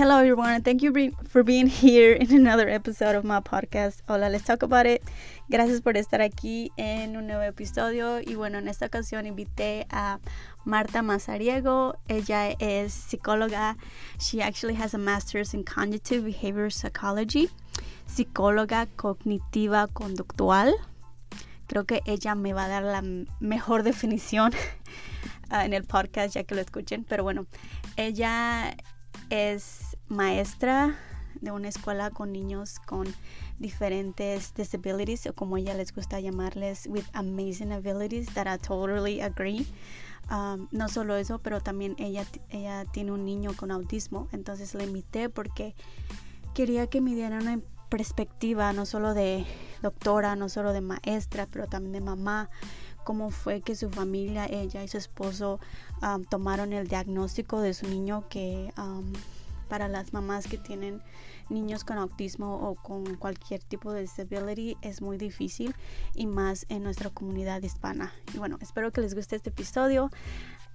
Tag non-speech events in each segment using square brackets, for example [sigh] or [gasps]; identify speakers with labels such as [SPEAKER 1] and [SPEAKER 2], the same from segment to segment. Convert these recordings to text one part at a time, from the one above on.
[SPEAKER 1] Hello, everyone. Thank you for being here in another episode of my podcast. Hola, let's talk about it. Gracias por estar aquí en un nuevo episodio. Y bueno, en esta ocasión invité a Marta Mazariego. Ella es psicóloga. She actually has a master's in cognitive behavior psychology. Psicóloga cognitiva conductual. Creo que ella me va a dar la mejor definición uh, [laughs] en el podcast ya que lo escuchen. Pero bueno, ella es maestra de una escuela con niños con diferentes disabilities o como ella les gusta llamarles with amazing abilities that I totally agree. Um, no solo eso pero también ella ella tiene un niño con autismo. Entonces la invité porque quería que me diera una perspectiva no solo de doctora no solo de maestra pero también de mamá. Cómo fue que su familia, ella y su esposo um, tomaron el diagnóstico de su niño que um, para las mamás que tienen niños con autismo o con cualquier tipo de disability es muy difícil y más en nuestra comunidad hispana. Y bueno, espero que les guste este episodio.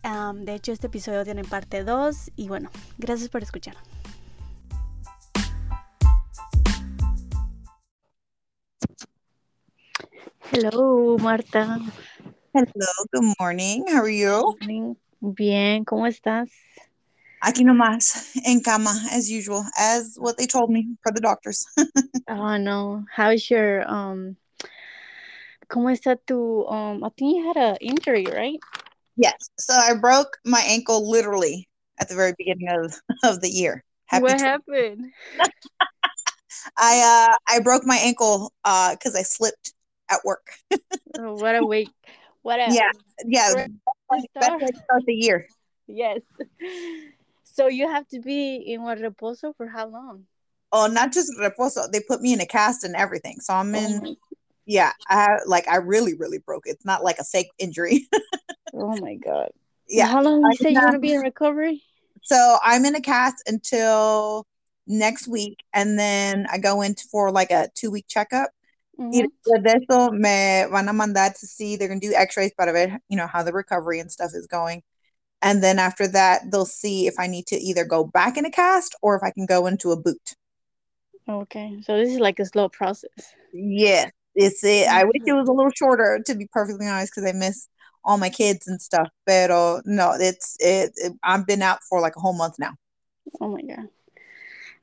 [SPEAKER 1] Um, de hecho, este episodio tiene parte 2 y bueno, gracias por escuchar. Hello, Marta.
[SPEAKER 2] Hello, good morning. How are you?
[SPEAKER 1] Bien, ¿cómo estás?
[SPEAKER 2] Aquí nomás, en cama, as usual, as what they told me for the doctors. [laughs]
[SPEAKER 1] oh, no. How is your, um, ¿cómo está tu, um, I think you had an injury, right?
[SPEAKER 2] Yes. So I broke my ankle literally at the very beginning of, of the year.
[SPEAKER 1] Happy what happened? [laughs]
[SPEAKER 2] I, uh, I broke my ankle, uh, because I slipped at work. [laughs]
[SPEAKER 1] oh, what a week. What else?
[SPEAKER 2] Yeah, yeah. Best start the year.
[SPEAKER 1] Yes. So you have to be in what reposo for how long?
[SPEAKER 2] Oh, not just reposo. They put me in a cast and everything. So I'm in. Oh yeah, I like I really, really broke. It's not like a fake injury. [laughs]
[SPEAKER 1] oh my god.
[SPEAKER 2] Yeah.
[SPEAKER 1] How long you say you're gonna be in recovery?
[SPEAKER 2] So I'm in a cast until next week, and then I go into for like a two week checkup. Mm-hmm. Y de eso me van a mandar to see, they're going to do x-rays para ver, you know, how the recovery and stuff is going. And then after that, they'll see if I need to either go back in a cast or if I can go into a boot.
[SPEAKER 1] Okay. So this is like a slow process.
[SPEAKER 2] Yeah. It's it. I wish it mm-hmm. was a little shorter to be perfectly honest because I miss all my kids and stuff. But no, it's it, it I've been out for like a whole month now.
[SPEAKER 1] Oh my god.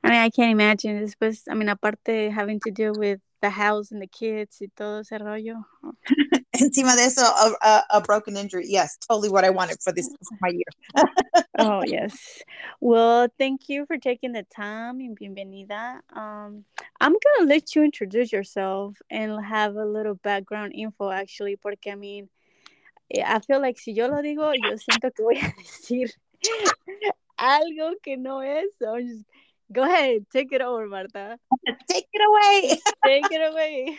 [SPEAKER 1] I mean, I can't imagine this was I mean, aparte having to deal with the house and the kids y todo ese rollo. [laughs]
[SPEAKER 2] Encima de eso, a, a, a, broken injury. Yes, totally what I wanted for this for my year. [laughs]
[SPEAKER 1] oh, yes. Well, thank you for taking the time and bienvenida. Um, I'm going to let you introduce yourself and have a little background info, actually, porque, I mean, I feel like si yo lo digo, yo siento que voy a [laughs] decir algo que no es. So I'm just Go ahead, take it over, Marta. [laughs]
[SPEAKER 2] Take it away. [laughs]
[SPEAKER 1] take it away.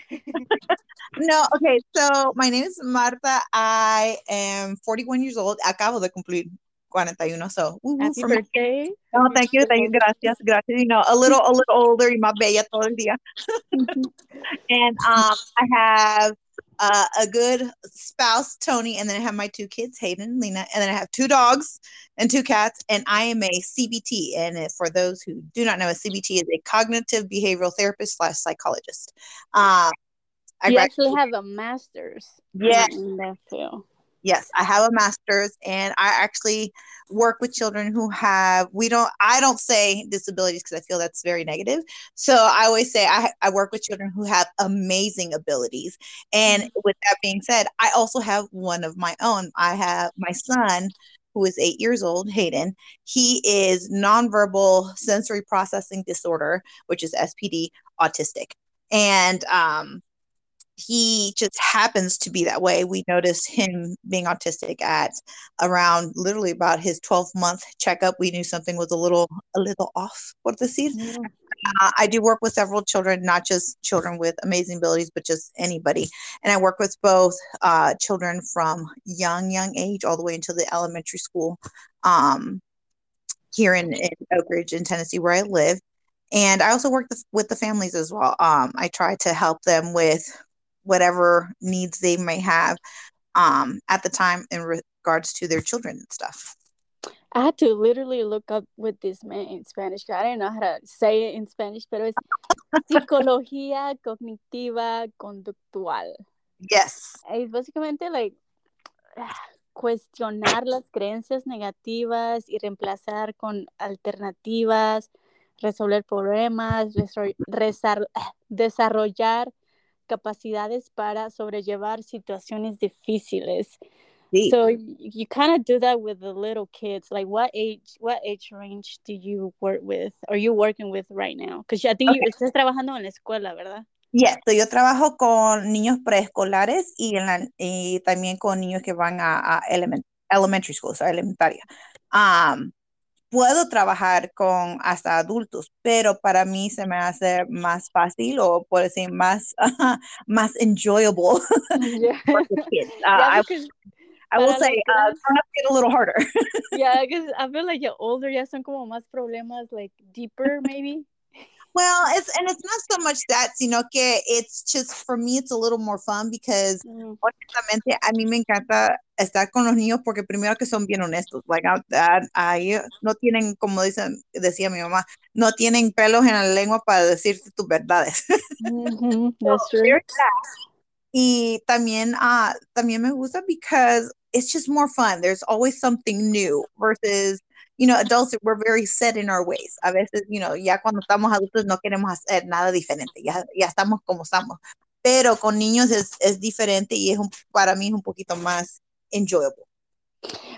[SPEAKER 2] no, okay. So my name is Marta. I am 41 years old. Acabo de cumplir 41. So,
[SPEAKER 1] happy birthday.
[SPEAKER 2] Oh, thank you. Thank you. Gracias. Gracias. You know, a little, a little older y más bella todo el día. [laughs] and um, I have uh, a good spouse, Tony, and then I have my two kids, Hayden and Lena, and then I have two dogs and two cats, and I am a CBT. And for those who do not know, a CBT is a cognitive behavioral therapist slash psychologist. Um,
[SPEAKER 1] I you actually have a master's.
[SPEAKER 2] Yeah,
[SPEAKER 1] in that too.
[SPEAKER 2] Yes, I have a master's and I actually work with children who have we don't I don't say disabilities because I feel that's very negative. So I always say I, I work with children who have amazing abilities. And mm-hmm. with that being said, I also have one of my own. I have my son who is eight years old, Hayden. He is nonverbal sensory processing disorder, which is SPD, autistic. And um, he just happens to be that way. We noticed him being autistic at around literally about his 12 month checkup. We knew something was a little a little off. What the seed? Uh, I do work with several children, not just children with amazing abilities, but just anybody. And I work with both uh, children from young, young age all the way into the elementary school um, here in, in Oak Ridge in Tennessee, where I live. And I also work the, with the families as well. Um, I try to help them with whatever needs they may have um, at the time in regards to their children and stuff.
[SPEAKER 1] I had to literally look up what this meant in Spanish. I didn't know how to say it in Spanish, pero es psicología cognitiva conductual.
[SPEAKER 2] Yes.
[SPEAKER 1] It's básicamente like cuestionar las creencias negativas y reemplazar con alternativas, resolver problemas, desarrollar capacidades para sobrellevar situaciones difíciles. Sí. So you kind of do that with the little kids. Like what age what age range do you work with? Are you working with right now? Because I think okay. you estás trabajando en la escuela, ¿verdad?
[SPEAKER 2] Yes, so yo trabajo con niños preescolares y, en la, y también con niños que van a, a element, elementary school, o sea, elementaria. Um, puedo trabajar con hasta adultos, pero para mí se me hace más fácil o por decir más, uh, [laughs] más enjoyable. Yeah. [laughs] kids. Uh, [laughs] yeah, I, I will say, uh, get a little harder.
[SPEAKER 1] yeah, because I feel like you're older, ya son como más problemas, like deeper maybe.
[SPEAKER 2] Well, it's and it's not so much that, sino que it's just for me it's a little more fun because mm. honestamente a mí me encanta estar con los niños porque primero que son bien honestos, like ahí no tienen como dicen decía mi mamá, no tienen pelos en la lengua para decirte tus verdades. [laughs]
[SPEAKER 1] Mm-hmm, that's true.
[SPEAKER 2] Y también uh, también me gusta because it's just more fun. There's always something new versus you know, adults, we're very set in our ways. A veces, you know, ya cuando estamos adultos no queremos hacer nada diferente, ya, ya estamos como estamos. Pero con niños es, es diferente y es un, para mí es un poquito más enjoyable.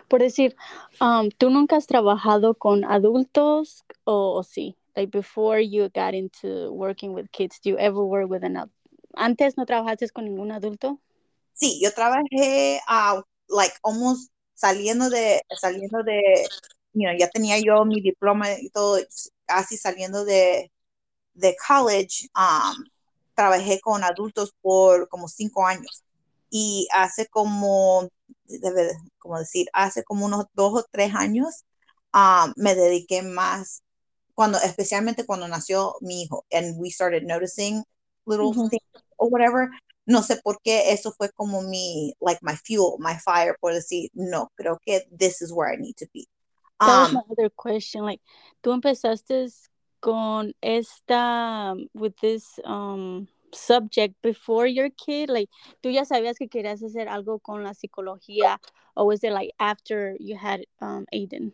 [SPEAKER 1] Por decir, um, ¿tú nunca has trabajado con adultos o, o, sí? Like before you got into working with kids, do you ever work with an ¿Antes no trabajaste con ningún adulto?
[SPEAKER 2] Sí, yo trabajé, uh, like, almost saliendo de, saliendo de you know, ya tenía yo mi diploma y todo, casi saliendo de, de college, um, trabajé con adultos por como cinco años. Y hace como, debe, como decir, hace como unos dos o tres años, um, me dediqué más, cuando, especialmente cuando nació mi hijo, and we started noticing little things or whatever. No sé por qué eso fue como mi, like my fuel, my fire, por decir, no, creo que this is where I need to be.
[SPEAKER 1] That um, was my other question. Like, tú empezaste con esta, with this um, subject before your kid? Like, tú ya sabías que querías hacer algo con la psicología, or was it like after you had um, Aiden?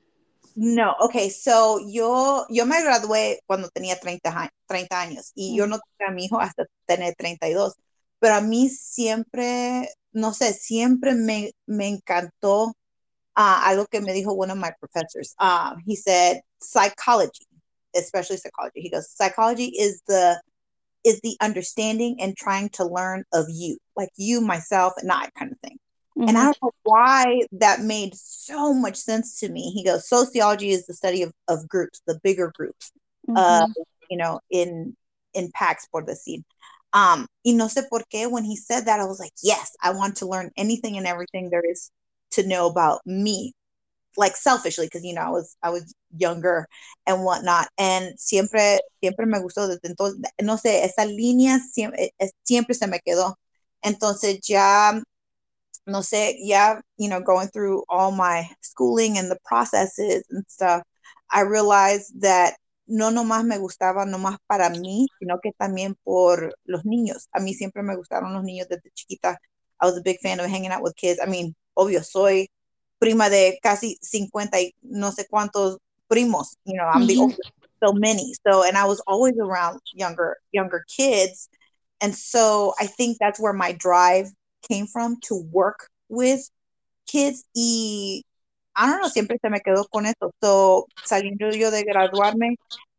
[SPEAKER 2] No, okay, so yo, yo me gradué cuando tenía 30, 30 años y mm. yo no tuve a mi hijo hasta tener 32, pero a mí siempre, no sé, siempre me, me encantó uh, algo que me dijo one of my professors. Uh, he said psychology, especially psychology. He goes, psychology is the is the understanding and trying to learn of you, like you, myself, and I kind of thing. Mm-hmm. And I don't know why that made so much sense to me. He goes, sociology is the study of, of groups, the bigger groups, mm-hmm. uh, you know, in in packs for the scene. Um, y no sé por qué when he said that, I was like, yes, I want to learn anything and everything there is to know about me like selfishly because you know I was I was younger and whatnot. And siempre siempre me gustó desde entonces. No sé esa línea siempre, eh, eh, siempre se me quedó. Entonces ya no sé ya you know going through all my schooling and the processes and stuff I realized that no nomás me gustaba nomás para mí sino que también por los niños. A mí siempre me gustaron los niños desde chiquita. I was a big fan of hanging out with kids. I mean obvio, soy prima de casi 50 y no sé cuántos primos, you know, I'm the mm-hmm. oldest, so many. So, and I was always around younger, younger kids. And so I think that's where my drive came from to work with kids. Y I don't know, siempre se me quedó con eso. So, saliendo yo de graduarme,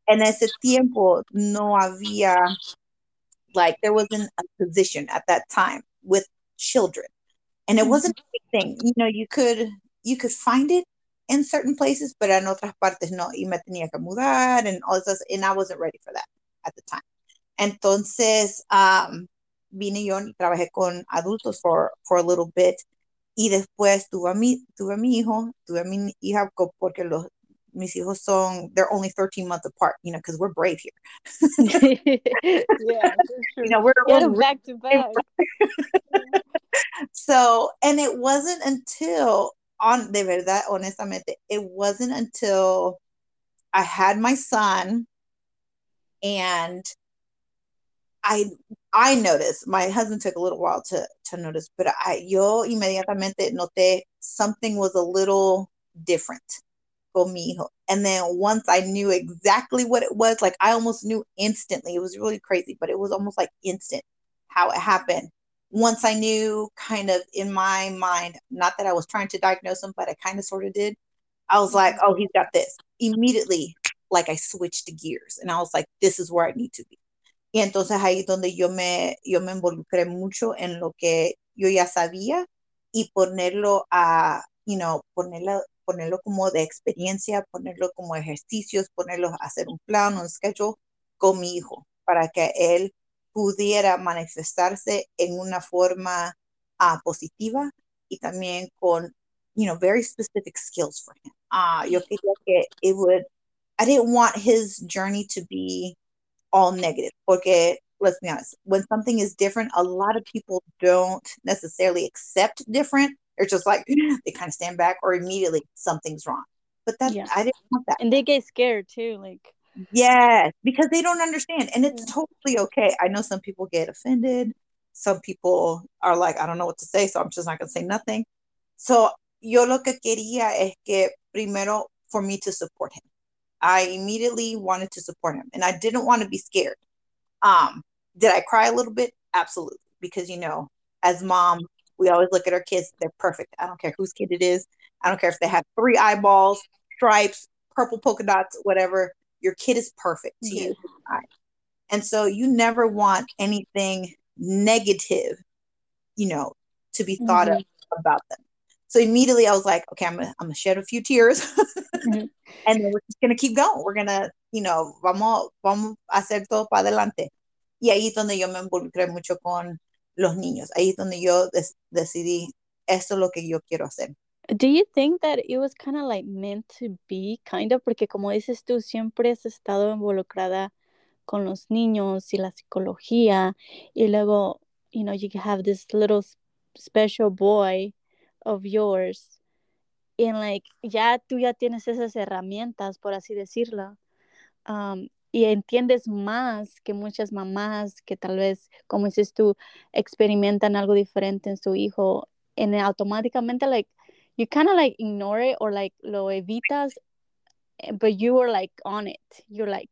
[SPEAKER 2] en ese tiempo no había, like, there wasn't a position at that time with children and it wasn't a big thing. You know, you could you could find it in certain places, but en otras partes no. Y me tenía que mudar and all this, and I wasn't ready for that at the time. Entonces, um, vine yo y trabajé con adultos for, for a little bit. Y después tuve a mi, tuve a mi hijo, tuve a mi hija porque los, mis hijos son, they're only 13 months apart, you know, because we're brave here. [laughs]
[SPEAKER 1] yeah, [laughs] you know, we're, we're back to back. [laughs]
[SPEAKER 2] so, and it wasn't until on de verdad, honestamente, it wasn't until I had my son and I I noticed my husband took a little while to to notice, but I yo inmediatamente noté something was a little different mi hijo. And then once I knew exactly what it was, like I almost knew instantly. It was really crazy, but it was almost like instant how it happened. Once I knew kind of in my mind, not that I was trying to diagnose him, but I kind of sort of did. I was like, mm-hmm. oh, he's got this. Immediately, like I switched the gears and I was like, this is where I need to be. Y entonces ahí es donde yo me, yo me involucré mucho en lo que yo ya sabía y ponerlo a, you know, ponerlo, ponerlo como de experiencia, ponerlo como ejercicios, ponerlo a hacer un plan, un schedule con mi hijo para que él pudiera manifestarse en una forma uh, positiva y también con, you know, very specific skills for him. Uh, yo quería que it would, I didn't want his journey to be all negative. Porque let's be honest, when something is different, a lot of people don't necessarily accept different. They're just like [laughs] they kind of stand back or immediately something's wrong. But that yeah. I didn't want that.
[SPEAKER 1] And they get scared too, like
[SPEAKER 2] Yes, because they don't understand. And it's totally okay. I know some people get offended. Some people are like, I don't know what to say, so I'm just not gonna say nothing. So yo lo que quería es que primero for me to support him. I immediately wanted to support him and I didn't want to be scared. Um, did I cry a little bit? Absolutely. Because, you know, as mom, we always look at our kids, they're perfect. I don't care whose kid it is. I don't care if they have three eyeballs, stripes, purple polka dots, whatever. Your kid is perfect to you. And so you never want anything negative, you know, to be thought mm-hmm. of about them. So immediately I was like, okay, I'm gonna, I'm gonna shed a few tears, mm-hmm. [laughs] and then we're just gonna keep going. We're gonna, you know, vamos, vamos a hacer todo para adelante. Y ahí es donde yo me involucré mucho con los niños. Ahí es donde yo des decidí, esto es lo que yo quiero hacer.
[SPEAKER 1] Do you think that it was kind of like meant to be, kind of? Porque como dices tú, siempre has estado involucrada con los niños y la psicología, y luego, you know, you have this little special boy of yours en like ya tú ya tienes esas herramientas por así decirlo um, y entiendes más que muchas mamás que tal vez como dices tú experimentan algo diferente en su hijo en automáticamente like you kind of like ignore it or like lo evitas eh, but you were like on it you're like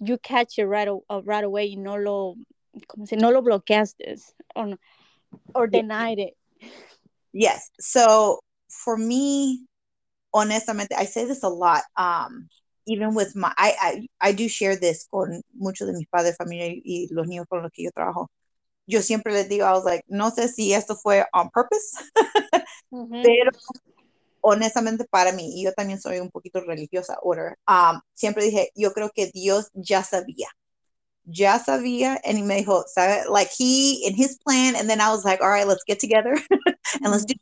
[SPEAKER 1] you catch it right, uh, right away y no lo como si no lo bloqueaste or, or denied it
[SPEAKER 2] Yes. So for me, honestamente, I say this a lot. Um, even with my, I, I, I do share this con muchos de mis padres, familia y los niños con los que yo trabajo. Yo siempre les digo, I was like, no sé si esto fue on purpose, [laughs] mm-hmm. pero honestamente para mí, y yo también soy un poquito religiosa, order, um, siempre dije, yo creo que Dios ya sabía ya sabía and me dijo, ¿sabe? Like he in his plan, and then I was like, all right, let's get together [laughs] and let's do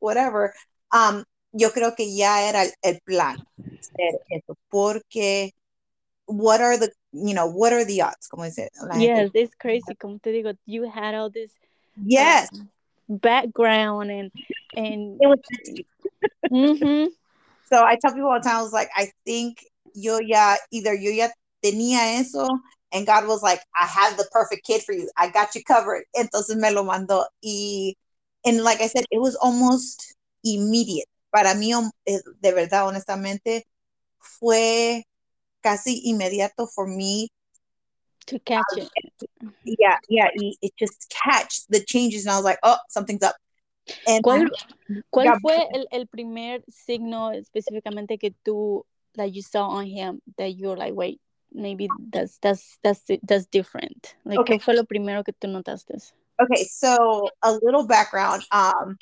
[SPEAKER 2] whatever. Um, yo creo que ya era el, el plan eso, porque what are the you know what are the odds? Como dice,
[SPEAKER 1] yes, it's crazy. Como te digo, you had all this
[SPEAKER 2] yes
[SPEAKER 1] um, background and and
[SPEAKER 2] mm-hmm. so I tell people all the time, I was like, I think yo ya either yo ya tenía eso, and God was like, I have the perfect kid for you. I got you covered. Entonces me lo mandó. Y, and like I said, it was almost immediate. Para mí, eh, de verdad, honestamente, fue casi inmediato for me
[SPEAKER 1] to catch it.
[SPEAKER 2] Yeah, yeah, it just catch the changes, and I was like, oh, something's up.
[SPEAKER 1] And ¿Cuál, ¿cuál fue el, el, primer signo específicamente que tú that you saw on him that you're like, wait, maybe that's that's that's that's different. Like, okay. ¿qué fue lo primero que tú notaste?
[SPEAKER 2] Okay, so a little background. Um,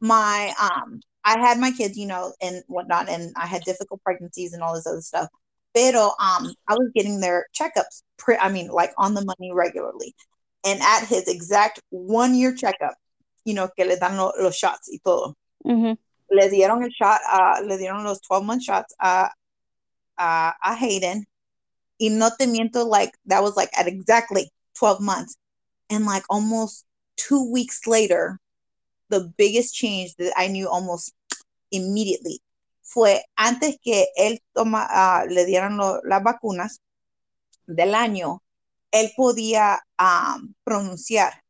[SPEAKER 2] my um, I had my kids, you know, and whatnot, and I had difficult pregnancies and all this other stuff. Pero um, I was getting their checkups. Pre- I mean, like on the money regularly. And at his exact one year checkup, you know, que le dan lo, los shots y todo. Mm-hmm. Le dieron el shot, uh, le dieron los 12 month shots a, a, a Hayden y no te miento, like that was like at exactly 12 months. And like almost two weeks later, the biggest change that I knew almost immediately fue antes que él toma, uh, le dieran lo, las vacunas del año, él podía um, pronunciar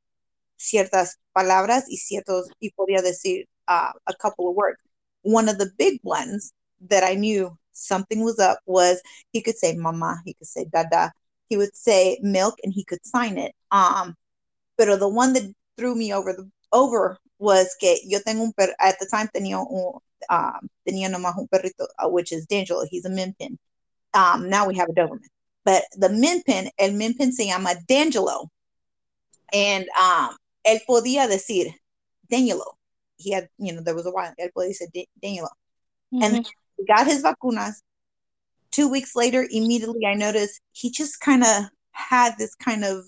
[SPEAKER 2] ciertas palabras y ciertos y podía decir uh, a couple of words. One of the big ones that I knew something was up was he could say mama, he could say dada, he would say milk, and he could sign it. Um, pero the one that threw me over the over was que yo tengo un per at the time tenía un um, tenía nomás un perrito uh, which is D'Angelo he's a min pin um, now we have a Doberman. But the min pin el min pin se llama D'Angelo. And um, él podía decir D'Angelo. He had you know there was a while él podía decir D'Angelo. Mm-hmm. and he got his vacunas. Two weeks later immediately I noticed he just kind of had this kind of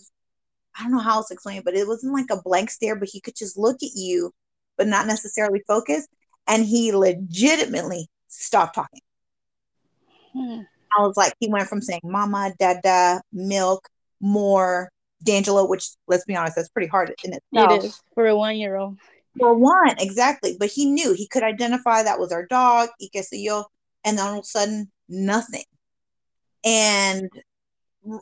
[SPEAKER 2] I don't know how else to explain it, but it wasn't like a blank stare, but he could just look at you, but not necessarily focus. And he legitimately stopped talking. Hmm. I was like, he went from saying mama, dada, milk, more, D'Angelo, which let's be honest, that's pretty hard in itself.
[SPEAKER 1] It is for a one year old.
[SPEAKER 2] For one, exactly. But he knew he could identify that was our dog, y que sé yo, and then all of a sudden, nothing. And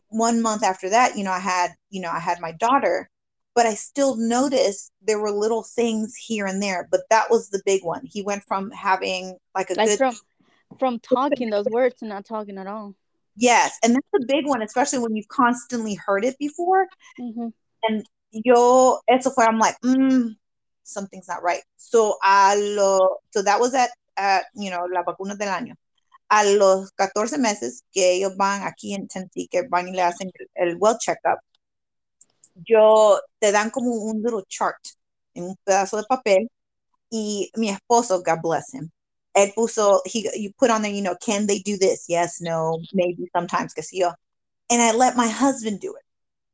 [SPEAKER 2] one month after that, you know, I had, you know, I had my daughter, but I still noticed there were little things here and there. But that was the big one. He went from having like a like good
[SPEAKER 1] from from [laughs] talking those words to not talking at all.
[SPEAKER 2] Yes, and that's a big one, especially when you've constantly heard it before. Mm-hmm. And yo, eso fue. I'm like, mm, something's not right. So I lo, so that was at at you know la vacuna del año. A los 14 meses que ellos van aquí en Tennessee, que van y le hacen el, well checkup, yo te dan como un little chart en un pedazo de papel y mi esposo, God bless him, él puso, he, you put on there, you know, can they do this? Yes, no, maybe, sometimes, que yo. And I let my husband do it.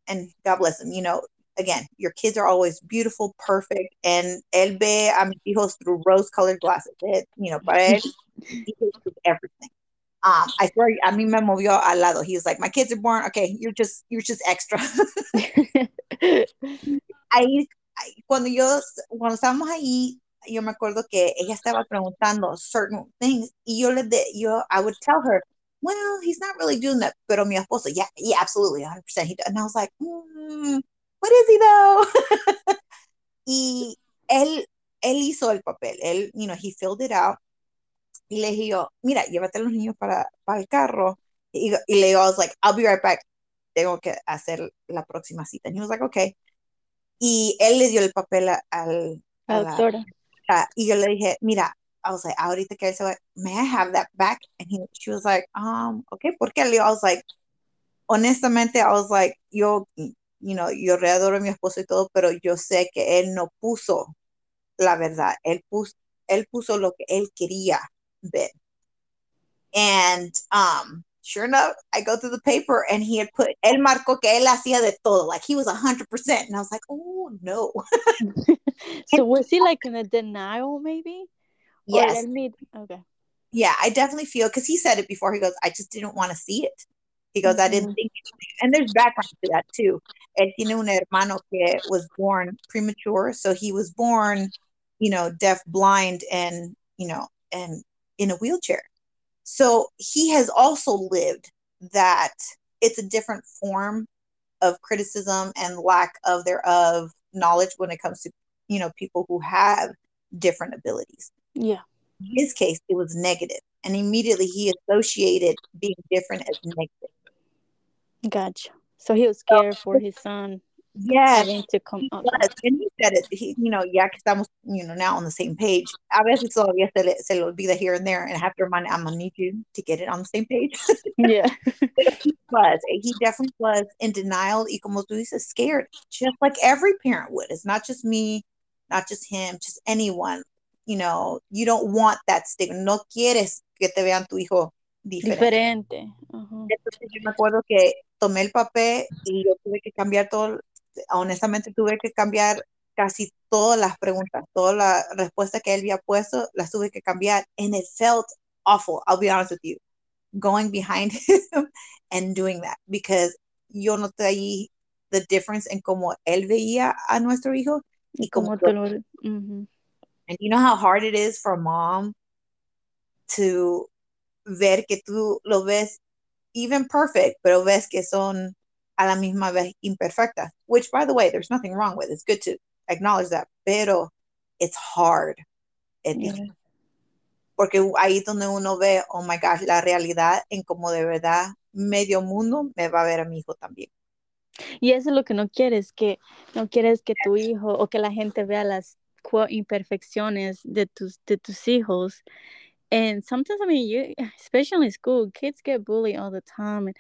[SPEAKER 2] And God bless him, you know, again, your kids are always beautiful, perfect, and él ve a mis hijos through rose-colored glasses. It, you know, para él, he everything. Um, I swear, a mí me movió al lado. He was like, my kids are born. Okay, you're just, you're just extra. [laughs] ahí, cuando yo, cuando estábamos ahí, yo me acuerdo que ella estaba preguntando certain things y yo le de, yo, I would tell her, well, he's not really doing that. Pero mi esposo, yeah, yeah, absolutely, 100%. He, and I was like, mm, what is he though? [laughs] y él, él hizo el papel. Él, you know, he filled it out. Y le dije yo, mira, llévate a los niños para, para el carro. Y, y, le digo, I was like, I'll be right back. Tengo que hacer la próxima cita. Y he was like, okay. Y él le dio el papel a, al, a la doctora. y yo le dije, mira, I was like, ahorita que él se va, may I have that back? And he, she was like, um, okay, ¿por qué? I was like, honestamente, I was like, yo, you know, yo readoro a mi esposo y todo, pero yo sé que él no puso la verdad. Él puso, él puso lo que él quería bit. And um, sure enough, I go through the paper and he had put El Marco que él hacía de todo. Like he was 100%. And I was like, oh no. [laughs]
[SPEAKER 1] so was he like in a denial maybe?
[SPEAKER 2] Yes.
[SPEAKER 1] Okay.
[SPEAKER 2] Yeah, I definitely feel because he said it before. He goes, I just didn't want to see it. He goes, mm-hmm. I didn't mm-hmm. think, and there's background to that too. Él tiene un hermano que was born premature, so he was born, you know, deaf, blind, and you know, and in a wheelchair. So he has also lived that it's a different form of criticism and lack of thereof knowledge when it comes to you know people who have different abilities.
[SPEAKER 1] Yeah.
[SPEAKER 2] In his case, it was negative, and immediately he associated being different as negative.
[SPEAKER 1] Gotcha. So he was scared so, for his son
[SPEAKER 2] Yes.
[SPEAKER 1] Having to come up.
[SPEAKER 2] And he said it, he, you know, ya que estamos, you know, now on the same page. A veces todavía se le, se le olvida here and there, and I have to remind, I'm gonna need you to get it on the same page. [laughs]
[SPEAKER 1] yeah.
[SPEAKER 2] he was, he definitely was in denial, y como tú dices, scared, just like every parent would. It's not just me, not just him, just anyone. You know, you don't want that stigma. No quieres que te vean tu hijo diferente.
[SPEAKER 1] Diferente. Uh-huh.
[SPEAKER 2] Entonces yo me acuerdo que tomé el papel y yo tuve que cambiar todo honestamente tuve que cambiar casi todas las preguntas, todas las respuestas que él había puesto, las tuve que cambiar. And it felt awful, I'll be honest with you, going behind [laughs] him and doing that, because yo noté ahí the difference en cómo él veía a nuestro hijo Y
[SPEAKER 1] como tú lo...
[SPEAKER 2] And you know how hard it is for mom to ver que tú lo ves even perfect, pero ves que son a la misma vez imperfectas. Which, by the way, there's nothing wrong with. It's good to acknowledge that. Pero it's hard.
[SPEAKER 1] Yeah.
[SPEAKER 2] Porque ahí es donde uno ve, oh my gosh, la realidad en como de verdad medio mundo me va a ver a mi hijo también.
[SPEAKER 1] Y eso es lo que no quieres, que no quieres que tu hijo o que la gente vea las imperfecciones de tus, de tus hijos. And sometimes, I mean, you, especially in school, kids get bullied all the time. And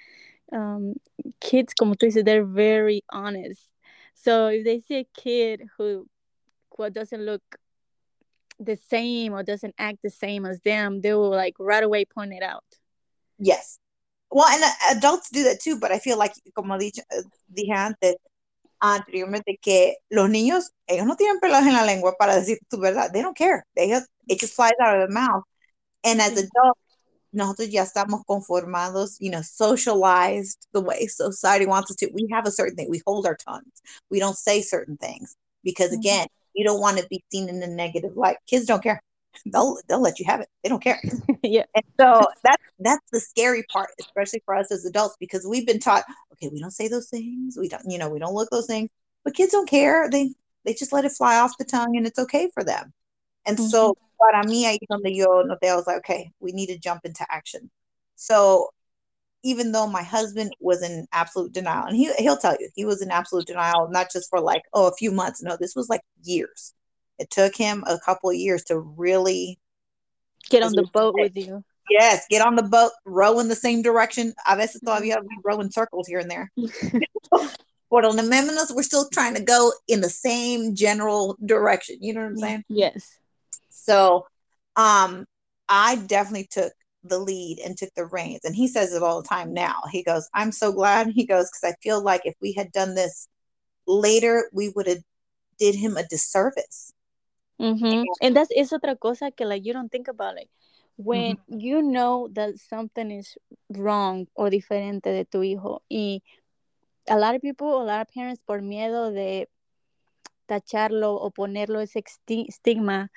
[SPEAKER 1] um, kids, como tú dices, they're very honest. So if they see a kid who quote, doesn't look the same or doesn't act the same as them, they will like right away point it out.
[SPEAKER 2] Yes. Well, and uh, adults do that too, but I feel like, como dicho, uh, dije antes, anteriormente, que los niños, ellos no tienen pelos en la lengua para decir tu verdad. They don't care. They just, it just flies out of their mouth. And as adults, nosotros ya estamos conformados, you know, socialized the way society wants us to. We have a certain thing. We hold our tongues. We don't say certain things because,
[SPEAKER 1] Mhm.
[SPEAKER 2] again, you don't want to be seen in a negative light. Kids don't care. They'll they'll let you have it. They don't care. [laughs]
[SPEAKER 1] yeah.
[SPEAKER 2] And so that's that's the scary part, especially for us as adults, because we've been taught, okay, we don't say those things. We don't, you know, we don't look those things. But kids don't care. They they just let it fly off the tongue, and it's okay for them. And so para mí ahí es donde yo noté, I was like, okay, we need to jump into action. So even though my husband was in absolute denial, and he he'll tell you he was in absolute denial, not just for like oh a few months. No, this was like years. It took him a couple of years to really
[SPEAKER 1] Get on the boat with you.
[SPEAKER 2] Yes, get on the boat, row in the same direction. A veces mm-hmm. todavía we row in circles here and there. [laughs] Por the menos, we're still trying to go in the same general direction. You know what I'm saying?
[SPEAKER 1] Yes.
[SPEAKER 2] So, um, I definitely took the lead and took the reins. And he says it all the time now. He goes, I'm so glad. He goes, because I feel like if we had done this later, we would have did him a disservice.
[SPEAKER 1] hmm And that's is otra cosa que like you don't think about it. When you know that something is wrong or diferente de tu hijo y a lot of people, a lot of parents por miedo de tacharlo o ponerlo ese esti- estigma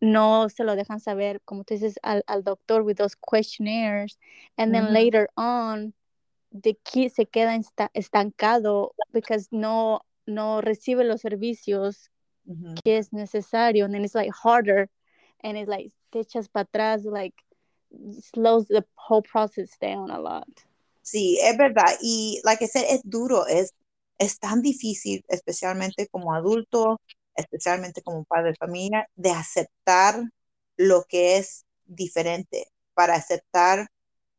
[SPEAKER 1] no se lo dejan saber, como tú dices, al, al doctor with those questionnaires and then later on the kid se queda esta- estancado because no no recibe los servicios que es necesario and then it's like harder and it's like te echas para atrás like slows the whole process down a lot
[SPEAKER 2] Sí, es verdad. Y like I said, es duro, es, es tan difícil, especialmente como adulto, especialmente como padre de familia, de aceptar lo que es diferente, para aceptar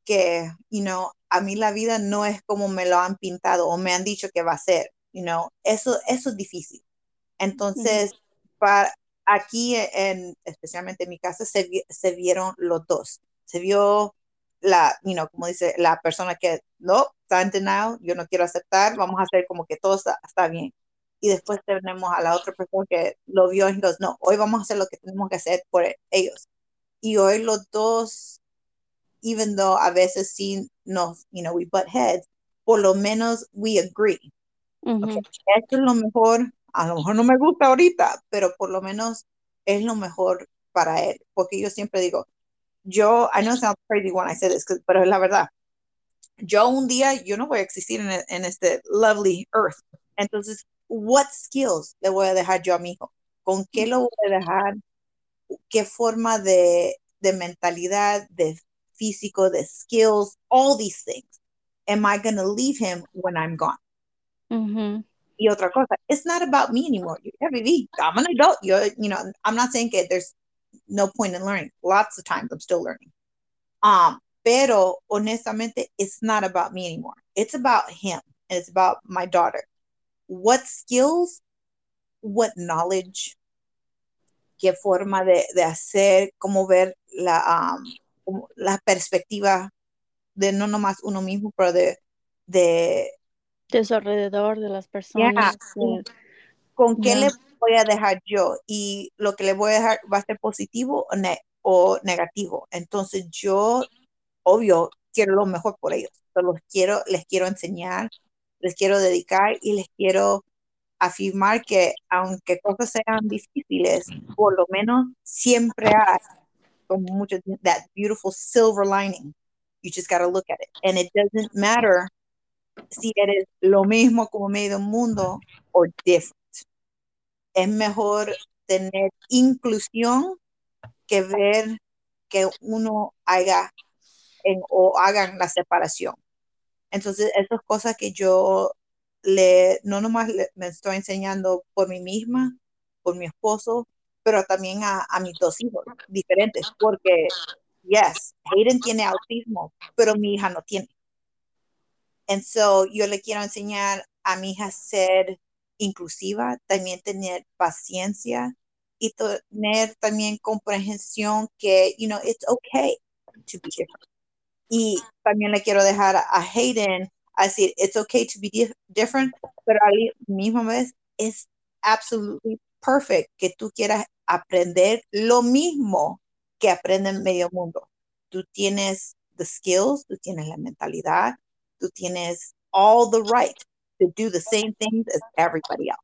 [SPEAKER 2] que, you know, a mí la vida no es como me lo han pintado o me han dicho que va a ser, you know, eso, eso es difícil. Entonces, para, aquí en, especialmente en mi casa, se, se vieron los dos. Se vio la, you know, como dice la persona que no, está en denial, yo no quiero aceptar, vamos a hacer como que todo está, está bien. Y después tenemos a la otra persona que lo vio y dijo, no, hoy vamos a hacer lo que tenemos que hacer por ellos. Y hoy los dos, even though a veces sí nos, you know, we butt heads, por lo menos we agree.
[SPEAKER 1] Ujú.
[SPEAKER 2] Ok, Esto es lo mejor, a lo mejor no me gusta ahorita, pero por lo menos es lo mejor para él. Porque yo siempre digo, yo, I know it sounds crazy when I say this, pero es la verdad. Yo un día, yo no voy a existir en, en este lovely earth. Entonces, what skills le voy a dejar yo a mi hijo? ¿Con qué lo voy a dejar? ¿Qué forma de, de mentalidad, de físico, de skills, all these things am I going to leave him when I'm gone?
[SPEAKER 1] Ujú.
[SPEAKER 2] y otra cosa, it's not about me anymore. Yo ya viví. I'm an adult. Yo, you know, I'm not saying that there's no point in learning. Lots of times I'm still learning. Um, pero honestamente, it's not about me anymore. It's about him and it's about my daughter. What skills, what knowledge, qué forma de, de hacer, cómo ver la, um, la perspectiva de no nomás uno mismo, pero de, de
[SPEAKER 1] de su alrededor de las personas de-
[SPEAKER 2] con qué
[SPEAKER 1] Ya.
[SPEAKER 2] le voy a dejar yo y lo que le voy a dejar va a ser positivo o, ne- o negativo. Entonces yo, obvio, quiero lo mejor por ellos. Los quiero, les quiero enseñar, les quiero dedicar y les quiero afirmar que aunque cosas sean difíciles, por lo menos siempre hay como mucho that beautiful silver lining. You just got to look at it. And it doesn't matter si eres lo mismo como medio mundo o different. Es mejor tener inclusión que ver que uno haga en, o hagan la separación. Entonces, esas cosas que yo le, no nomás me estoy enseñando por mí misma, por mi esposo, pero también a, a mis dos hijos diferentes, porque, yes, Hayden tiene autismo, pero mi hija no tiene. And so yo le quiero enseñar a mi hija ser inclusiva, también tener paciencia y tener también comprensión que, you know, it's okay to be different. Y también le quiero dejar a Hayden a decir, it's okay to be different, pero a la misma vez es absolutely perfect que tú quieras aprender lo mismo que aprende en medio mundo. Tú tienes the skills, tú tienes la mentalidad, tú tienes all the right to do the same things as everybody else.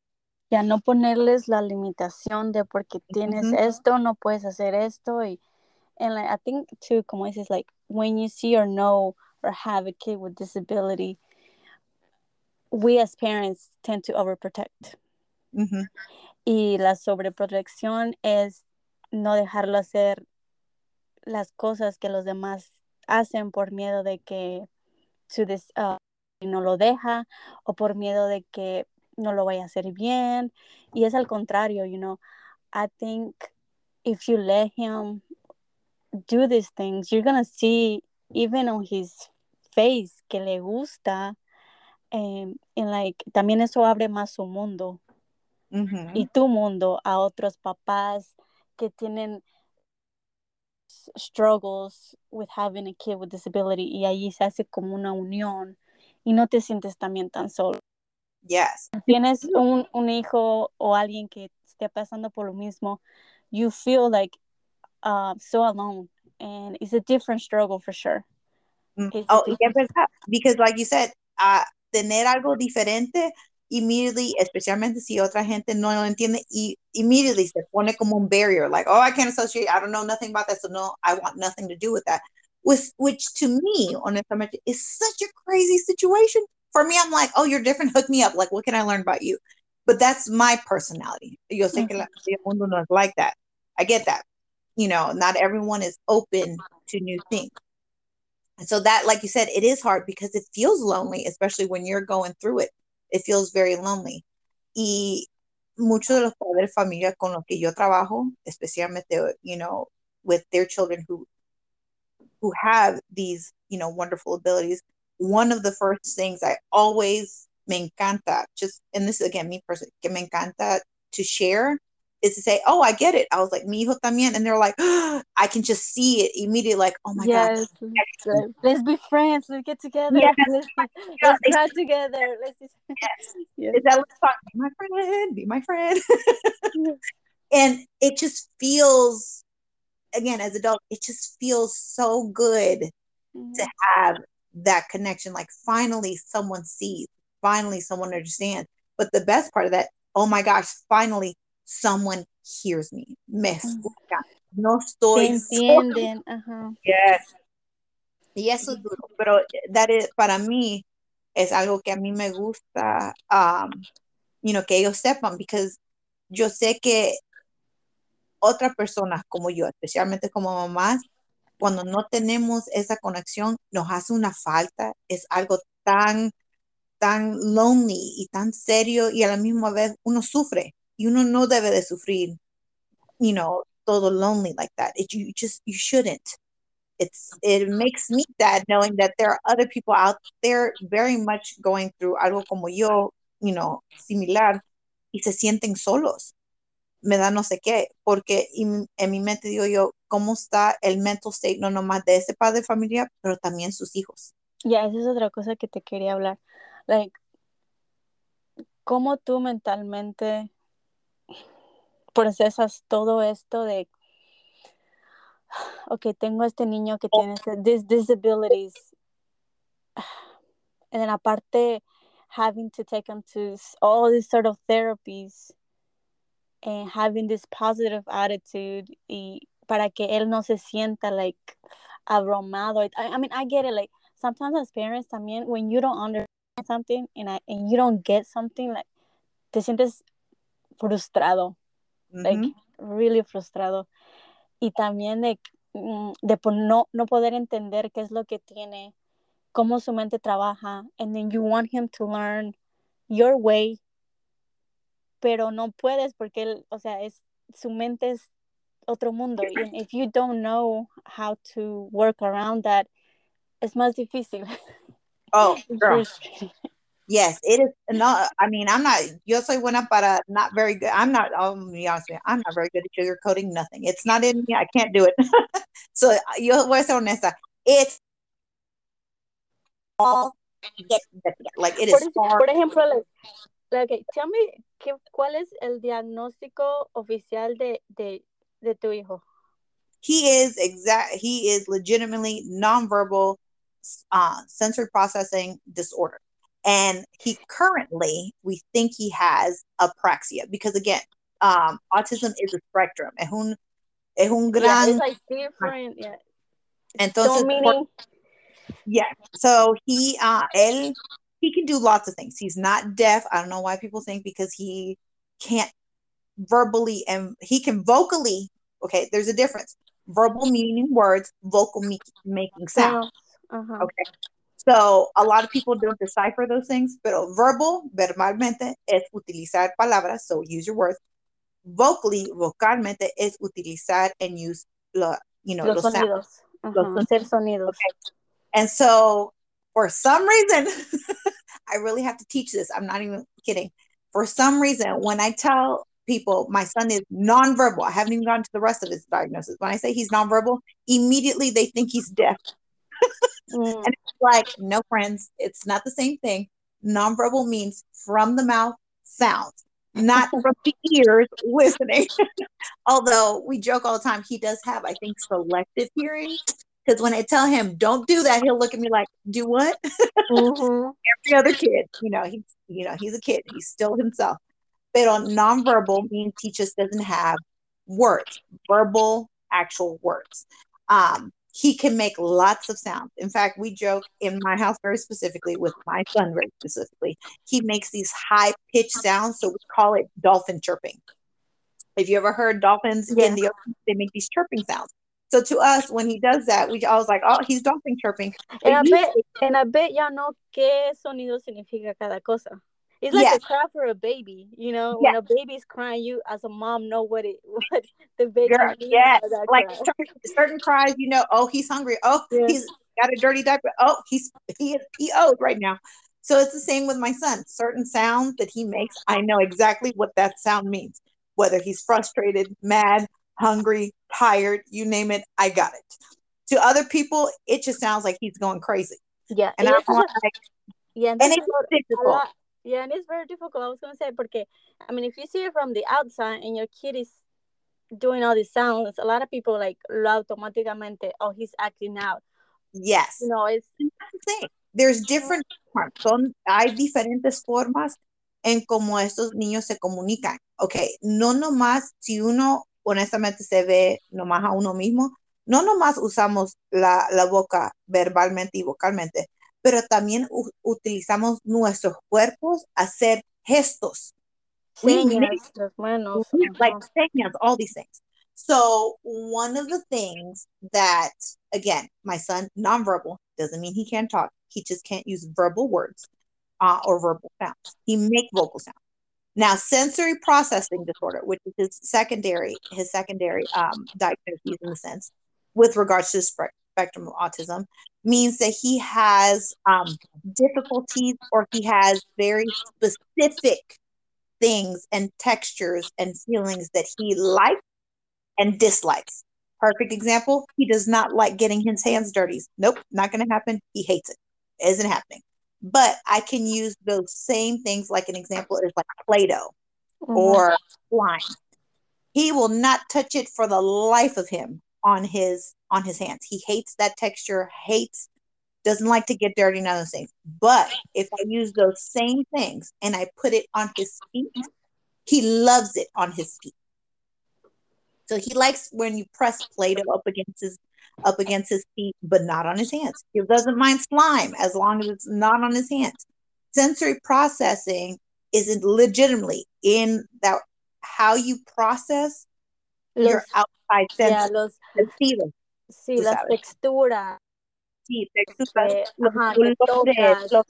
[SPEAKER 1] Ya no ponerles la limitación de porque tienes mm -hmm. esto, no puedes hacer esto. Y, and like, I think too, como dices, like when you see or know or have a kid with disability, we as parents tend to overprotect. Mm -hmm. Y la sobreprotección es no dejarlo hacer las cosas que los demás hacen por miedo de que to this, uh, no lo deja o por miedo de que no lo vaya a hacer bien. Y es al contrario, you know. I think if you let him do these things, you're gonna see even on his face que le gusta. And like también eso abre más su mundo y tu mundo a otros papás que tienen struggles with having a kid with disability y allí se hace como una unión y no te sientes también tan solo.
[SPEAKER 2] Yes.
[SPEAKER 1] Tienes un, un hijo o alguien que esté pasando por lo mismo, you feel like uh, so alone and it's a different struggle for sure.
[SPEAKER 2] Mm. Oh, yeah, because like you said, uh, tener algo diferente immediately, especialmente si otra gente no lo entiende, y immediately se pone como un barrier, like, oh, I can't associate, I don't know nothing about that, so no, I want nothing to do with that. With, which to me, honestamente, is such a crazy situation. For me, I'm like, oh, you're different, hook me up. Like, what can I learn about you? But that's my personality. Yo sé que el mundo no es like that. I get that. You know, not everyone is open to new things. And so that, like you said, it is hard because it feels lonely, especially when you're going through it it feels very lonely. Y muchos de los padres familia con los que yo trabajo, especialmente, you know, with their children who who have these, you know, wonderful abilities, one of the first things I always me encanta, just and this is again me personally, que me encanta to share is to say, "Oh, I get it." I was like, "Mi hijo también," and they're like, oh, [gasps] "I can just see it immediately." Like, "Oh my
[SPEAKER 1] yes,
[SPEAKER 2] god,
[SPEAKER 1] let's be friends. Let's get together. Yes. Let's, [laughs] let's cry together. Let's just [laughs]
[SPEAKER 2] yes. yes. Is that let's talk? Be my friend. Be my friend." [laughs] and it just feels, again, as adult, it just feels so good mm-hmm. to have that connection. Like, finally, someone sees. Finally, someone understands. But the best part of that, oh my gosh, finally someone hears me. Me escucha. No estoy.
[SPEAKER 1] entienden. Uh-huh.
[SPEAKER 2] Yes. Y eso es duro, pero that is, para mí es algo que a mí me gusta, um, you know, que ellos sepan, because yo sé que otras personas como yo, especialmente como mamás, cuando no tenemos esa conexión, nos hace una falta, es algo tan, tan lonely y tan serio y a la misma vez uno sufre y uno no debe de sufrir, you know, todo lonely like that. It, you just, you shouldn't. It's, it makes me sad knowing that there are other people out there very much going through algo como yo, you know, similar, y se sienten solos. Me da no sé qué, porque en mi mente digo yo, ¿cómo está el mental state no nomás de ese padre de familia, pero también sus hijos?
[SPEAKER 1] Ya, yeah, esa es otra cosa que te quería hablar. Like, ¿cómo tú mentalmente procesas todo esto de, ok, tengo este niño que tiene dis disabilities, en la parte, having to take him to all these sort of therapies and having this positive attitude y para que él no se sienta like abrumado. I, I mean, I get it. Like sometimes as parents también, when you don't understand something and, I, and you don't get something, like te sientes frustrado. Mm -hmm. Like really frustrado. Y también de, mm, de no, no poder entender qué es lo que tiene, cómo su mente trabaja, and then you want him to learn your way, pero no puedes porque él, o sea, es, su mente es otro mundo. And if you don't know how to work around that, es más difícil.
[SPEAKER 2] Oh, [laughs] girl. Yes, it is not. I mean, I'm not. Yo soy buena para not very good. I'm not. I'll be honest with you. I'm not very good at sugarcoating nothing. It's not in me. I can't do it. [laughs] so yo voy a ser honesta. It's all like it is.
[SPEAKER 1] Por, por ejemplo, like, like, tell me, ¿qué, ¿cuál es el diagnóstico oficial de, de, de tu hijo?
[SPEAKER 2] He is exact. He is legitimately nonverbal uh, sensory processing disorder. And he currently, we think he has apraxia because again, um, autism is a spectrum. Es un, es un gran.
[SPEAKER 1] Yeah, it's like different. Yeah.
[SPEAKER 2] Entonces,
[SPEAKER 1] so many.
[SPEAKER 2] Yeah. So he, uh, él, he can do lots of things. He's not deaf. I don't know why people think because he can't verbally and he can vocally. Okay, there's a difference. Verbal meaning words, vocal me- making sounds.
[SPEAKER 1] Uh-huh.
[SPEAKER 2] Okay. So a lot of people don't decipher those things, pero verbal, verbalmente, es utilizar palabras, so use your words. Vocally, vocalmente, es utilizar and use lo, you know,
[SPEAKER 1] los,
[SPEAKER 2] los
[SPEAKER 1] sonidos.
[SPEAKER 2] Sounds,
[SPEAKER 1] uh-huh. los Hacer sonidos.
[SPEAKER 2] Okay. And so for some reason, [laughs] I really have to teach this. I'm not even kidding. For some reason, when I tell people my son is nonverbal, I haven't even gotten to the rest of his diagnosis. When I say he's nonverbal, immediately they think he's deaf. Mm. And it's like, no, friends, it's not the same thing. Nonverbal means from the mouth sounds, not from the ears [laughs] listening. [laughs] Although we joke all the time, he does have, I think, selective hearing. Because when I tell him, don't do that, he'll look at me like, do what? [laughs] Mm-hmm. Every other kid, you know, he's, you know, he's a kid. He's still himself. But on nonverbal means he just doesn't have words, verbal, actual words. Um, he can make lots of sounds. In fact, we joke in my house very specifically with my son very specifically. He makes these high pitched sounds, so we call it dolphin chirping. If you ever heard dolphins yeah. in the ocean, they make these chirping sounds. So to us, when he does that, we always like, oh, he's dolphin chirping.
[SPEAKER 1] And I, bet, and I bet y'all know qué sonido significa cada cosa. It's like yes. a cry for a baby, you know. Yes. When a baby's crying, you as a mom know what it [laughs] what the baby
[SPEAKER 2] Girl. Yes, like certain, certain, cries, you know. Oh, he's hungry. Oh, yes. he's got a dirty diaper. Oh, he's he is PO'd right now. So it's the same with my son. Certain sounds that he makes, I know exactly what that sound means. Whether he's frustrated, mad, hungry, tired, you name it, I got it. To other people, it just sounds like he's going crazy.
[SPEAKER 1] Yeah,
[SPEAKER 2] and I'm like,
[SPEAKER 1] yeah,
[SPEAKER 2] and it's difficult.
[SPEAKER 1] Yeah, and it's very difficult. I was gonna say porque I mean, if you see it from the outside and your kid is doing all these sounds, a lot of people like lo automáticamente, oh, he's acting out.
[SPEAKER 2] Yes.
[SPEAKER 1] You know, it's
[SPEAKER 2] there's different forms. Son, hay diferentes formas en cómo estos niños se comunican. Ok, no nomás si uno honestamente se ve nomás a uno mismo, no nomás usamos la, la boca verbalmente y vocalmente, pero también utilizamos nuestros cuerpos a hacer gestos.
[SPEAKER 1] Señas, manos.
[SPEAKER 2] Like señas, all these things. So one of the things that, again, my son, nonverbal, doesn't mean he can't talk. He just can't use verbal words uh, or verbal sounds. He make vocal sounds. Now, sensory processing disorder, which is his secondary, his secondary um, diagnosis in a sense, with regards to the spectrum of autism, means that he has um, difficulties or he has very specific things and textures and feelings that he likes and dislikes. Perfect example, he does not like getting his hands dirty. Nope, not going to happen. He hates it. it. Isn't happening. But I can use those same things, like an example is like Play Doh mm-hmm. or slime. He will not touch it for the life of him on his on his hands. He hates that texture, hates doesn't like to get dirty, none of those things. But if I use those same things and I put it on his feet, he loves it on his feet. So he likes when you press Play-Doh up against his up against his feet, but not on his hands. He doesn't mind slime as long as it's not on his hands. Sensory processing is legitimately in that how you process your outside senses. Yeah, los,
[SPEAKER 1] sí, las texturas.
[SPEAKER 2] Sí, texturas, este, los, ajá, colores, los,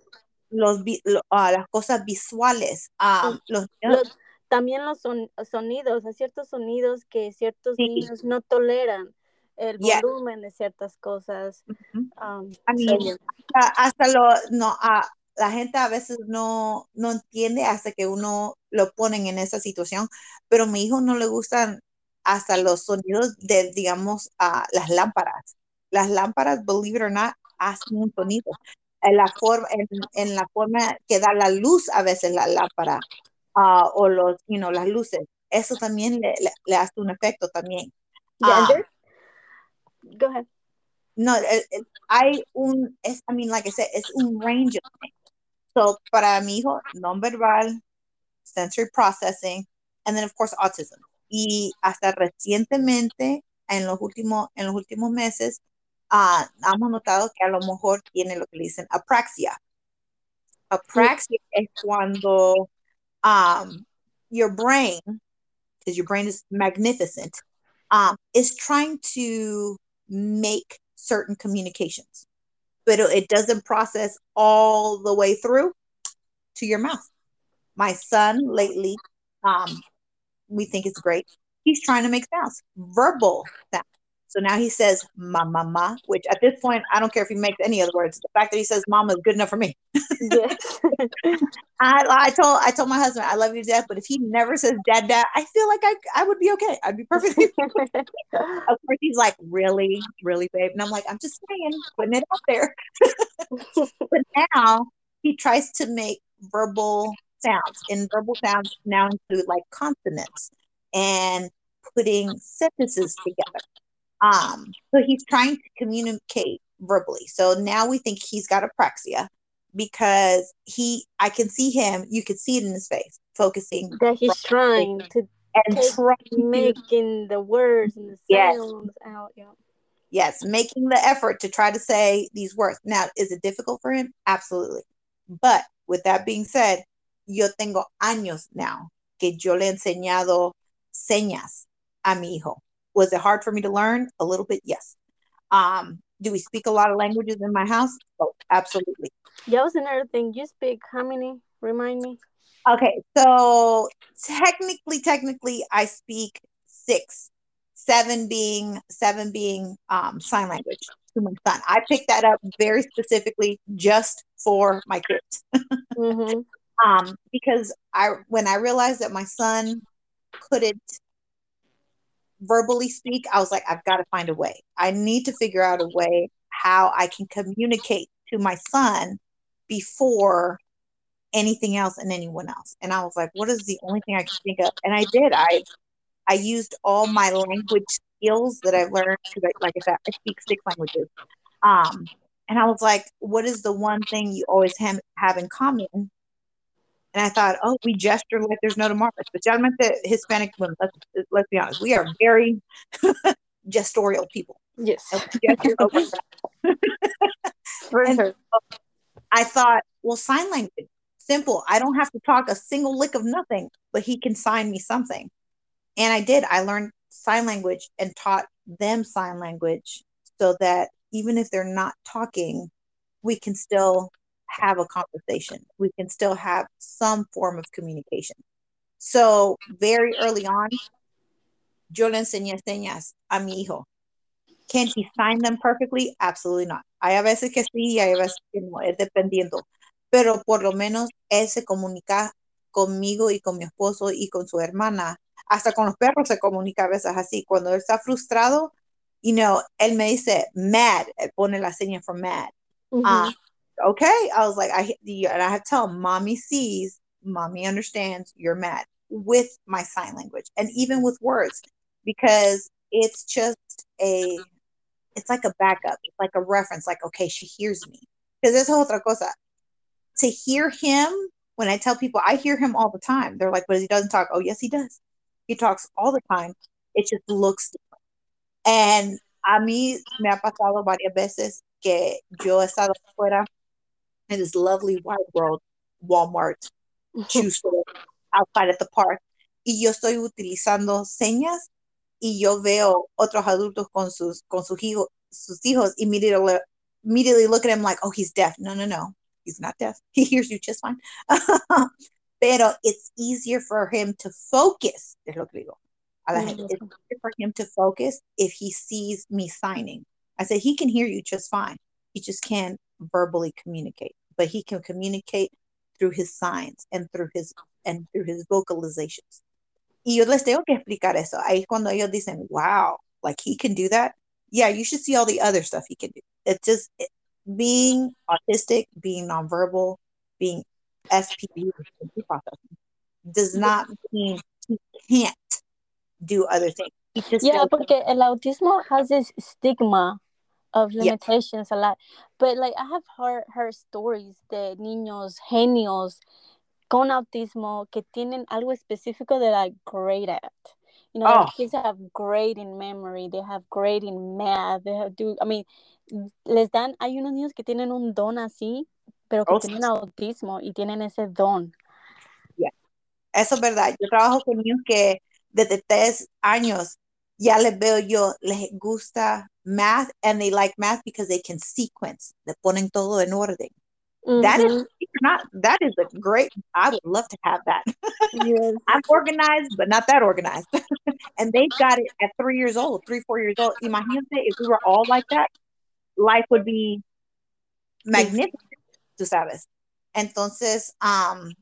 [SPEAKER 2] los, los uh, las cosas visuales. Um, los,
[SPEAKER 1] los, también los son, sonidos, hay ciertos sonidos que ciertos sí. niños no toleran el volumen yeah. de ciertas cosas.
[SPEAKER 2] um, I mean, hasta, hasta, lo, no, uh, la gente a veces no, no entiende hasta que uno lo ponen en esa situación, pero a mi hijo no le gustan hasta los sonidos de, digamos, uh, las lámparas. Las lámparas, believe it or not, hacen un sonido. En la, forma, en, en la forma que da la luz a veces la lámpara uh, o los, you know, las luces. Eso también le, le, le hace un efecto también.
[SPEAKER 1] Yeah, uh, Go ahead.
[SPEAKER 2] No, it, it, hay un, es, I mean, like I said, it's un range of things. So, para mi hijo, non-verbal, sensory processing, and then, of course, autism. Y hasta recientemente, en los últimos, en los últimos meses, uh, hemos notado que a lo mejor tiene lo que le dicen apraxia. Apraxia es cuando um, your brain, because your brain is magnificent, um, is trying to make certain communications, but it doesn't process all the way through to your mouth. My son lately, um, we think it's great. He's trying to make sounds, verbal sounds. So now he says "ma ma," ma," which at this point I don't care if he makes any other words. The fact that he says "mama" is good enough for me. [laughs] I, I told I told my husband I love you to death, but if he never says "dad, dad," I feel like I I would be okay. I'd be perfectly. [laughs] of course, he's like, "Really, really, babe," and I'm like, "I'm just saying, putting it out there." [laughs] but now he tries to make verbal sounds, and verbal sounds now include like consonants and putting sentences together. Um, so he's trying to communicate verbally. So now we think he's got apraxia because he I can see him, you can see it in his face, focusing
[SPEAKER 1] that he's trying to and trying making the words and the sounds yes. out. Yeah.
[SPEAKER 2] Yes, making the effort to try to say these words. Now, is it difficult for him? Absolutely. But with that being said, yo tengo años now que yo le he enseñado señas a mi hijo. Was it hard for me to learn? A little bit, yes. Um, do we speak a lot of languages in my house? Oh, absolutely.
[SPEAKER 1] That was another thing. You speak how many? Remind me.
[SPEAKER 2] Okay, so technically, technically, I speak six, seven being seven being um, sign language to my son. I picked that up very specifically just for my kids, [laughs] mm-hmm. Um, because I when I realized that my son couldn't verbally speak, I was like, I've got to find a way. I need to figure out a way how I can communicate to my son before anything else and anyone else. And I was like, what is the only thing I can think of? And I did. I I used all my language skills that I've learned because, like I said, I speak six languages. Um, and I was like, what is the one thing you always have in common? And I thought, oh, we gesture like there's no tomorrow. Especialmente Hispanic women, let's, let's be honest, we are very [laughs] gestorial people.
[SPEAKER 1] Yes. [laughs]
[SPEAKER 2] For sure. So I thought, well, sign language, simple. I don't have to talk a single lick of nothing, but he can sign me something. And I did. I learned sign language and taught them sign language so that even if they're not talking, we can still have a conversation. We can still have some form of communication. So very early on, yo le enseñé señas a mi hijo. Can he sign them perfectly? Absolutely not. Hay a veces que sí, hay a veces que no, es dependiendo. Pero por lo menos él se comunica conmigo y con mi esposo y con su hermana. Hasta con los perros se comunica a veces así. Cuando él está frustrado, you know, él me dice mad, él pone la seña for mad. Uh, okay. I was like, I and I have to tell him, mommy sees, mommy understands, you're mad with my sign language and even with words because it's just a it's like a backup, it's like a reference, like, okay, she hears me. Because there's otra cosa. To hear him, when I tell people I hear him all the time, they're like, but he doesn't talk. Oh, yes, he does. He talks all the time. It just looks different. And a mí me ha pasado varias veces que yo he estado fuera in this lovely wide world, Walmart, [laughs] shoe store, outside at the park, y yo estoy utilizando señas y yo veo otros adultos con sus, con sus, hijos, sus hijos immediately, immediately look at him like, oh, he's deaf. No, no, no, he's not deaf. [laughs] He hears you just fine. [laughs] Pero it's easier for him to focus, es lo que digo. A la gente. It's easier for him to focus if he sees me signing. I said, he can hear you just fine. He just can't verbally communicate, but he can communicate through his signs and through his and through his vocalizations. Y yo les tengo que explicar eso. Ahí cuando ellos dicen, wow, like he can do that. Yeah, you should see all the other stuff he can do. It's just it, being autistic, being nonverbal, being SPD does not mean he can't do other things.
[SPEAKER 1] Yeah, porque el autismo has this stigma of limitations yeah. a lot. But like I have heard heard stories de niños genios con autismo que tienen algo específico that are great at. You know, oh. kids have great in memory, they have great in math, they have do, I mean, les dan, hay unos niños que tienen un don así, pero que oh, tienen autismo y tienen ese don.
[SPEAKER 2] Yeah. Eso es verdad. Yo trabajo con niños que desde tres años ya les veo yo, les gusta math and they like math because they can sequence, le ponen todo en orden. Mm-hmm. That is mm-hmm. not that is a great I would love to have that. Yes. [laughs] I'm organized, but not that organized. [laughs] and they've got it at three years old, three, four years old. Imagínate if we were all like that, life would be magnificent, tú sabes. Entonces, um,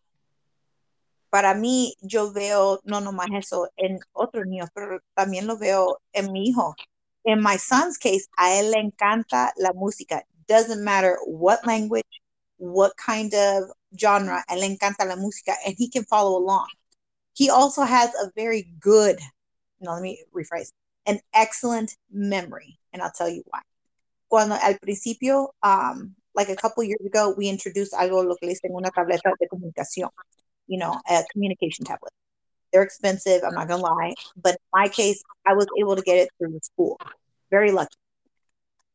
[SPEAKER 2] para mí, yo veo no nomás eso en otros niños, pero también lo veo en mi hijo. In my son's case, a él le encanta la música. Doesn't matter what language, what kind of genre, le encanta la música, and he can follow along. He also has a very good, no, let me rephrase, an excellent memory, and I'll tell you why. Cuando al principio, um, like a couple years ago, we introduced algo lo que le una tableta de comunicación, you know, a communication tablet. They're expensive, I'm not gonna lie, but in my case, I was able to get it through the school. Very lucky.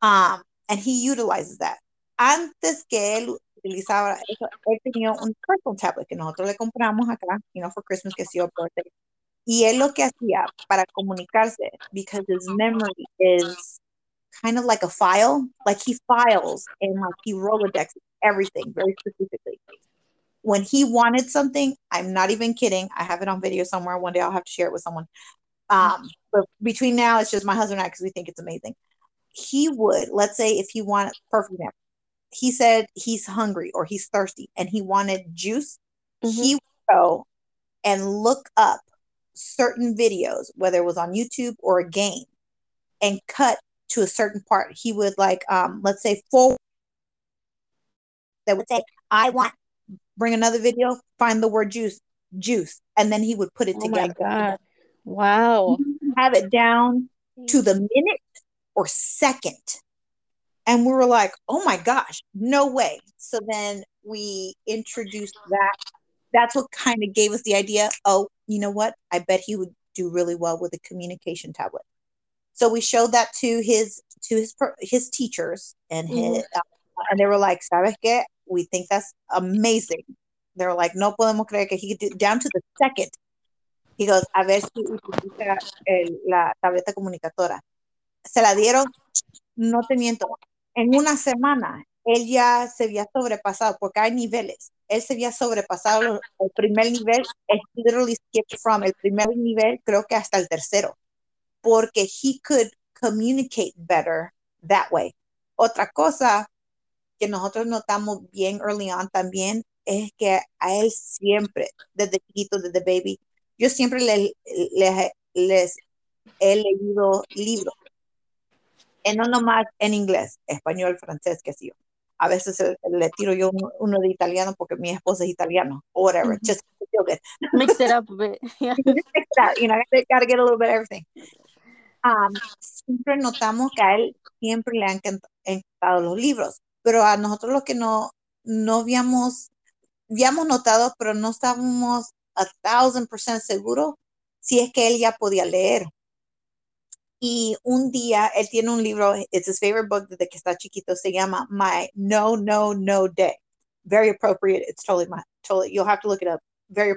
[SPEAKER 2] Um, and he utilizes that. Antes que él utilizaba él tenía un personal tablet que nosotros le compramos acá, you know, for Christmas, que sí, birthday. Y él lo que hacía para comunicarse, because his memory is kind of like a file, like he files and like he Rolodex everything very specifically. When he wanted something, I'm not even kidding. I have it on video somewhere. One day I'll have to share it with someone. Um, but between now, it's just my husband and I because we think it's amazing. He would, let's say, if he wanted, perfect example, he said he's hungry or he's thirsty and he wanted juice, mm-hmm. he would go and look up certain videos, whether it was on YouTube or a game, and cut to a certain part. He would like, um, let's say, forward that would say, "I want." Bring another video, find the word juice, juice, and then he would put it oh together.
[SPEAKER 1] My God. Wow!
[SPEAKER 2] Have it down to the minute or second and we were like, oh my gosh, no way. So then we introduced that. That's what kind of gave us the idea. Oh, you know what? I bet he would do really well with a communication tablet. So we showed that to his to his his teachers and his mm-hmm. uh, and they were like, "Sabes qué? We think that's amazing." They were like, "No podemos creer que he do down to the second. He goes, "A ver si utiliza el, la tableta comunicadora." Se la dieron, no te miento, en una semana él ya se había sobrepasado, porque hay niveles. Él se había sobrepasado el primer nivel, literally skipped from el primer nivel, creo que hasta el tercero, porque he could communicate better that way. Otra cosa que nosotros notamos bien early on también es que a él siempre, desde chiquito, desde baby, yo siempre le, les he leído libros y no nomás en inglés, español, francés, que sí yo. A veces le tiro yo uno, de italiano porque mi esposa es italiano, o whatever, just feel [laughs] good.
[SPEAKER 1] Mix it up a bit. [laughs] Yeah.
[SPEAKER 2] you know, gotta get a little bit of everything. Um, siempre notamos que a él siempre le han encantado los libros, pero a nosotros lo que no, no habíamos, habíamos notado, pero no estábamos a thousand percent seguro si es que él ya podía leer. Y un día él tiene un libro, it's his favorite book desde que está chiquito, se llama My No, No, No Day. Very appropriate. It's totally my, totally, you'll have to look it up. Very